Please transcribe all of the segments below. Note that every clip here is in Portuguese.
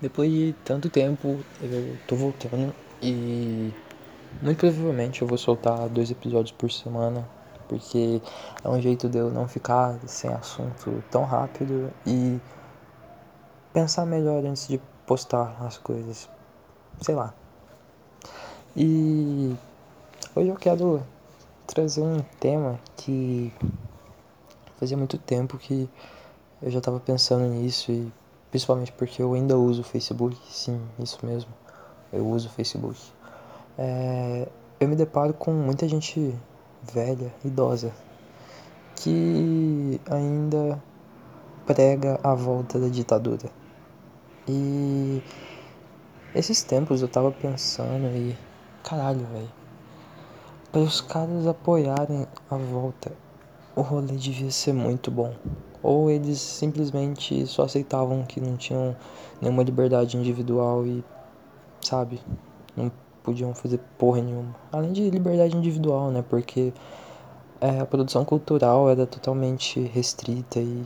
Depois de tanto tempo, eu tô voltando e muito provavelmente eu vou soltar dois episódios por semana, porque é um jeito de eu não ficar sem assunto tão rápido e pensar melhor antes de postar as coisas. Sei lá. E hoje eu quero trazer um tema que fazia muito tempo que eu já tava pensando nisso e principalmente porque eu ainda uso o Facebook, sim, isso mesmo, eu uso o Facebook. É, eu me deparo com muita gente velha, idosa, que ainda prega a volta da ditadura. E esses tempos eu tava pensando e. Caralho, velho. Para os caras apoiarem a volta, o rolê devia ser muito bom. Ou eles simplesmente só aceitavam que não tinham nenhuma liberdade individual e, sabe, não podiam fazer porra nenhuma. Além de liberdade individual, né? Porque é, a produção cultural era totalmente restrita e.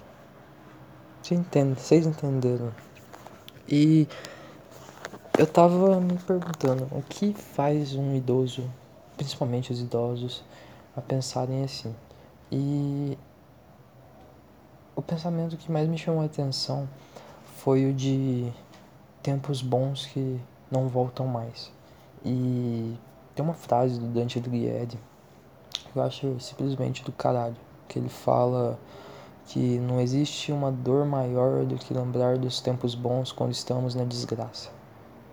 Você entende, vocês entenderam. E eu tava me perguntando o que faz um idoso, principalmente os idosos, a pensarem assim. E o pensamento que mais me chamou a atenção foi o de tempos bons que não voltam mais. E tem uma frase do Dante Alighieri que eu acho simplesmente do caralho, que ele fala que não existe uma dor maior do que lembrar dos tempos bons quando estamos na desgraça.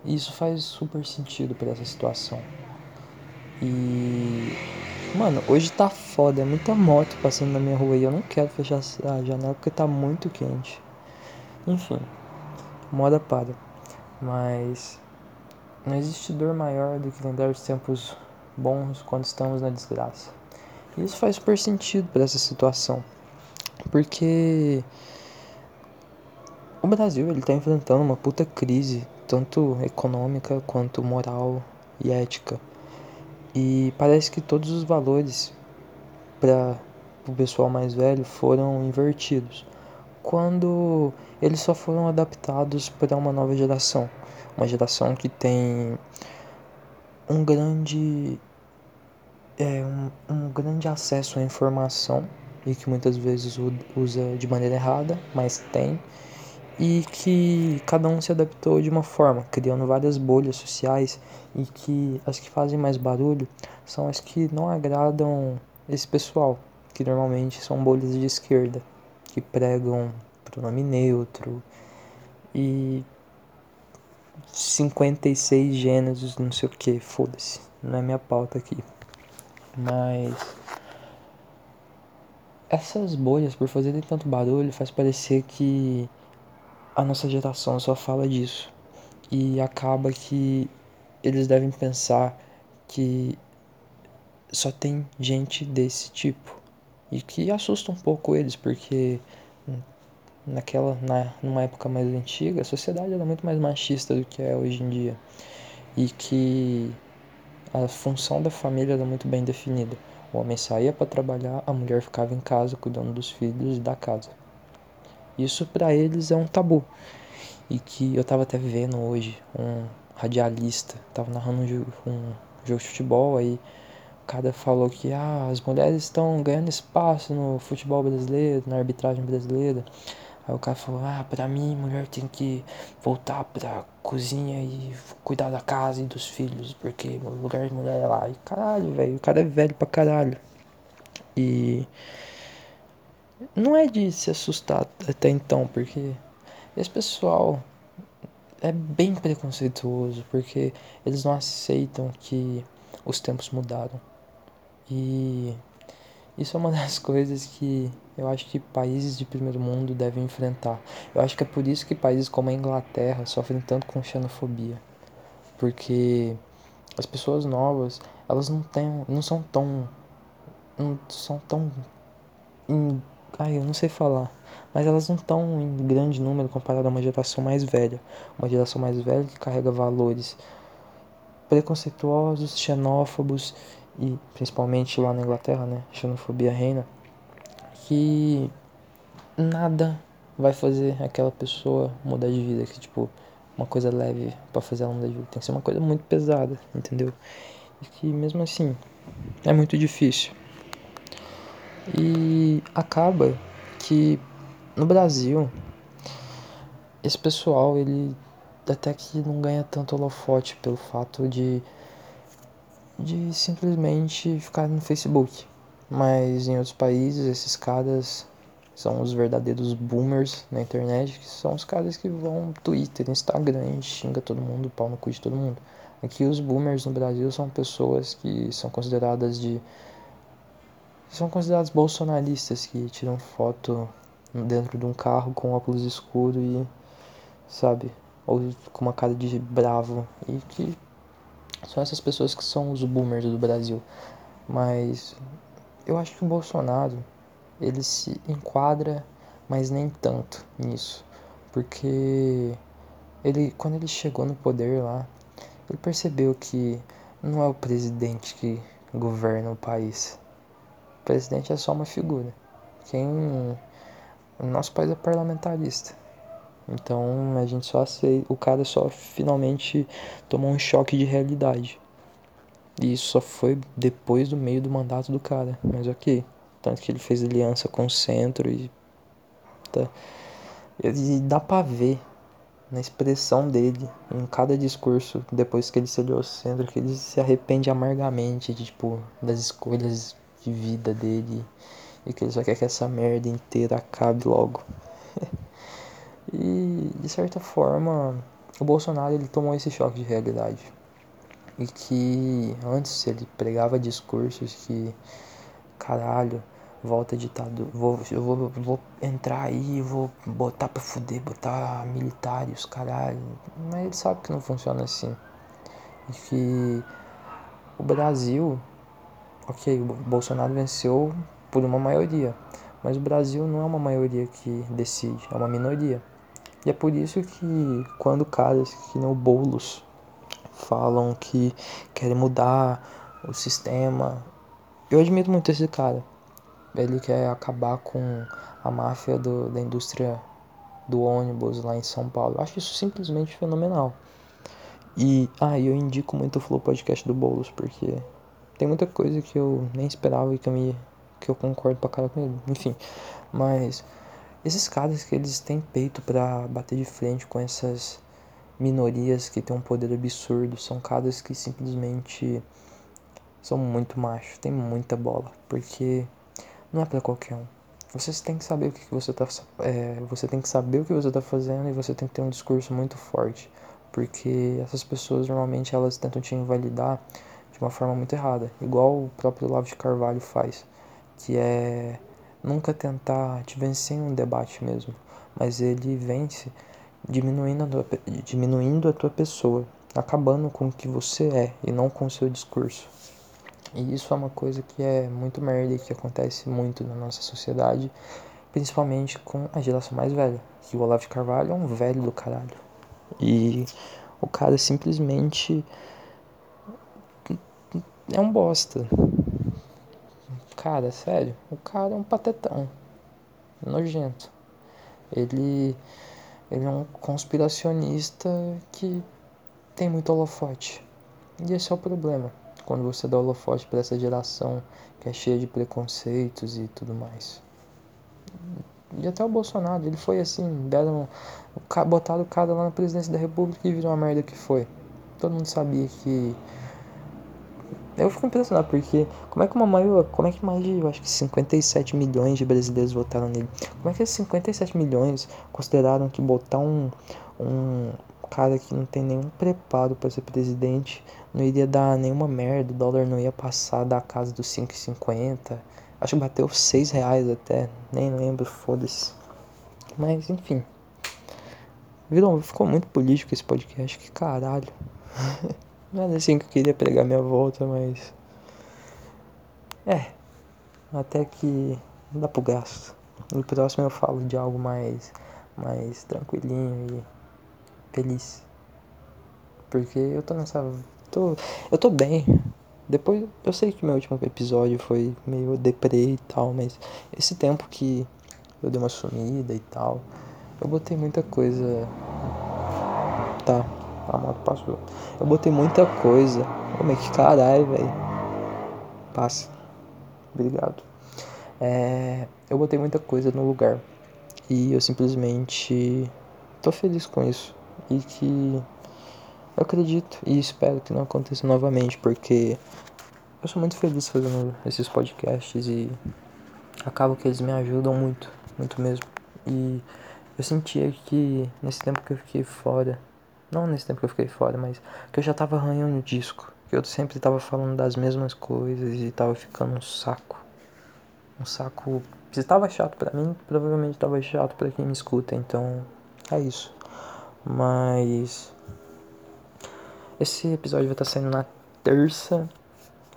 E isso faz super sentido para essa situação. E mano, hoje tá foda, é muita moto passando na minha rua e eu não quero fechar a janela porque tá muito quente. Enfim, moda para. Mas não existe dor maior do que lembrar os tempos bons quando estamos na desgraça. E isso faz super sentido para essa situação. Porque o Brasil ele tá enfrentando uma puta crise, tanto econômica quanto moral e ética. E parece que todos os valores para o pessoal mais velho foram invertidos, quando eles só foram adaptados para uma nova geração. Uma geração que tem um grande é, um, um grande acesso à informação e que muitas vezes usa de maneira errada, mas tem e que cada um se adaptou de uma forma, criando várias bolhas sociais e que as que fazem mais barulho são as que não agradam esse pessoal, que normalmente são bolhas de esquerda, que pregam pronome neutro e 56 gêneros, não sei o que, foda-se, não é minha pauta aqui. Mas essas bolhas, por fazerem tanto barulho, faz parecer que a nossa geração só fala disso. E acaba que eles devem pensar que só tem gente desse tipo. E que assusta um pouco eles, porque naquela na, numa época mais antiga, a sociedade era muito mais machista do que é hoje em dia. E que a função da família era muito bem definida. O homem saía para trabalhar, a mulher ficava em casa cuidando dos filhos e da casa. Isso para eles é um tabu. E que eu tava até vendo hoje um radialista, tava narrando um jogo, um jogo de futebol aí o cara falou que ah, as mulheres estão ganhando espaço no futebol brasileiro, na arbitragem brasileira. Aí o cara falou, ah, pra mim mulher tem que voltar pra cozinha e cuidar da casa e dos filhos, porque o lugar de mulher é lá. E caralho, velho, o cara é velho pra caralho. E não é de se assustar até então, porque esse pessoal é bem preconceituoso, porque eles não aceitam que os tempos mudaram. E isso é uma das coisas que eu acho que países de primeiro mundo devem enfrentar. Eu acho que é por isso que países como a Inglaterra sofrem tanto com xenofobia. Porque as pessoas novas, elas não têm, não são tão não são tão ai, eu não sei falar, mas elas não estão em grande número comparado a uma geração mais velha, uma geração mais velha que carrega valores preconceituosos, xenófobos e principalmente lá na Inglaterra, né, xenofobia reina que nada vai fazer aquela pessoa mudar de vida, que tipo, uma coisa leve para fazer ela mudar de vida. Tem que ser uma coisa muito pesada, entendeu? E que mesmo assim é muito difícil. E acaba que no Brasil esse pessoal ele até que não ganha tanto holofote pelo fato de de simplesmente ficar no Facebook. Mas em outros países esses caras são os verdadeiros boomers na internet, que são os caras que vão Twitter, Instagram xinga todo mundo, pau no cu de todo mundo. Aqui os boomers no Brasil são pessoas que são consideradas de são considerados bolsonaristas que tiram foto dentro de um carro com óculos escuros e sabe, ou com uma cara de bravo e que são essas pessoas que são os boomers do Brasil. Mas eu acho que o Bolsonaro ele se enquadra, mas nem tanto nisso, porque ele quando ele chegou no poder lá, ele percebeu que não é o presidente que governa o país. Presidente é só uma figura. Quem o nosso país é parlamentarista. Então a gente só aceita, o cara só finalmente tomou um choque de realidade. E isso só foi depois do meio do mandato do cara, mas ok. Tanto que ele fez aliança com o centro e. Tá. E dá pra ver na expressão dele, em cada discurso, depois que ele se aliou ao centro, que ele se arrepende amargamente de, tipo, das escolhas de vida dele e que ele só quer que essa merda inteira acabe logo. e de certa forma, o Bolsonaro ele tomou esse choque de realidade. E que antes ele pregava discursos que caralho, volta ditador, vou, eu vou, vou entrar aí, vou botar pra fuder, botar militares, caralho. Mas ele sabe que não funciona assim. E que o Brasil, ok, Bolsonaro venceu por uma maioria, mas o Brasil não é uma maioria que decide, é uma minoria. E é por isso que quando caras que nem o Boulos falam que querem mudar o sistema, eu admiro muito esse cara. Ele quer acabar com a máfia do, da indústria do ônibus lá em São Paulo. Eu acho isso simplesmente fenomenal. E, ah, eu indico muito o Flow Podcast do Boulos, porque tem muita coisa que eu nem esperava e que eu, me, que eu concordo pra cara com ele. Enfim, mas esses caras que eles têm peito para bater de frente com essas minorias que têm um poder absurdo, são caras que simplesmente são muito machos, tem muita bola, porque não é para qualquer um. Você tem que saber o que, você tá é, você tem que saber o que você tá fazendo e você tem que ter um discurso muito forte, porque essas pessoas normalmente elas tentam te invalidar de uma forma muito errada, igual o próprio Olavo de Carvalho faz, que é nunca tentar te vencer em um debate mesmo, mas ele vence diminuindo a tua, diminuindo a tua pessoa, acabando com o que você é e não com o seu discurso. E isso é uma coisa que é muito merda e que acontece muito na nossa sociedade, principalmente com a geração mais velha. Que o Olavo de Carvalho é um velho do caralho. E o cara simplesmente é um bosta. Cara, sério, o cara é um patetão. Nojento. Ele ele é um conspiracionista que tem muito holofote. E esse é o problema quando você dá holofote para essa geração que é cheia de preconceitos e tudo mais. E até o Bolsonaro, ele foi assim, deram, botaram o cara lá na presidência da república e virou uma merda que foi. Todo mundo sabia que. Eu fico impressionado porque como é que uma maior, como é que mais de, eu acho que 57 milhões de brasileiros votaram nele? Como é que esses 57 milhões consideraram que botar um, um cara que não tem nenhum preparo para ser presidente não iria dar nenhuma merda, o dólar não ia passar da casa dos 5,50. Acho que bateu 6 reais até, nem lembro, foda-se. Mas enfim. Virou, ficou muito político esse podcast, que caralho. não era assim que eu queria pregar minha volta, mas. É. Até que dá pro gasto. No próximo eu falo de algo mais, mais tranquilinho e feliz. Porque eu tô nessa Tô, eu tô bem. Depois, eu sei que meu último episódio foi meio deprê e tal, mas esse tempo que eu dei uma sumida e tal, eu botei muita coisa. A moto passou. Eu botei muita coisa. Como é que caralho, velho. Passa. Obrigado. É, eu botei muita coisa no lugar. E eu simplesmente tô feliz com isso. E que eu acredito e espero que não aconteça novamente, porque eu sou muito feliz fazendo esses podcasts e acabo que eles me ajudam muito, muito mesmo. E eu sentia que nesse tempo que eu fiquei fora, não nesse tempo que eu fiquei fora, mas que eu já tava arranhando o disco, que eu sempre tava falando das mesmas coisas e tava ficando um saco. Um saco. Se tava chato para mim, provavelmente tava chato para quem me escuta, então é isso. Mas esse episódio vai estar saindo na terça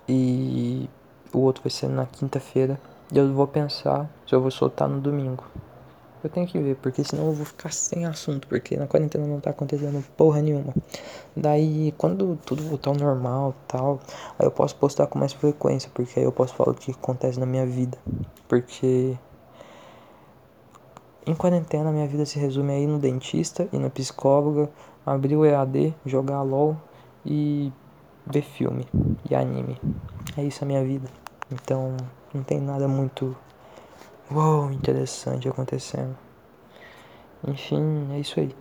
e o outro vai ser na quinta-feira. E eu vou pensar se eu vou soltar no domingo. Eu tenho que ver, porque senão eu vou ficar sem assunto, porque na quarentena não tá acontecendo porra nenhuma. Daí, quando tudo voltar ao normal tal, aí eu posso postar com mais frequência, porque aí eu posso falar o que acontece na minha vida. Porque em quarentena minha vida se resume a ir no dentista, ir na psicóloga, abrir o EAD, jogar LOL e ver filme e anime. É isso a minha vida. Então não tem nada muito uou, interessante acontecendo. Enfim, é isso aí.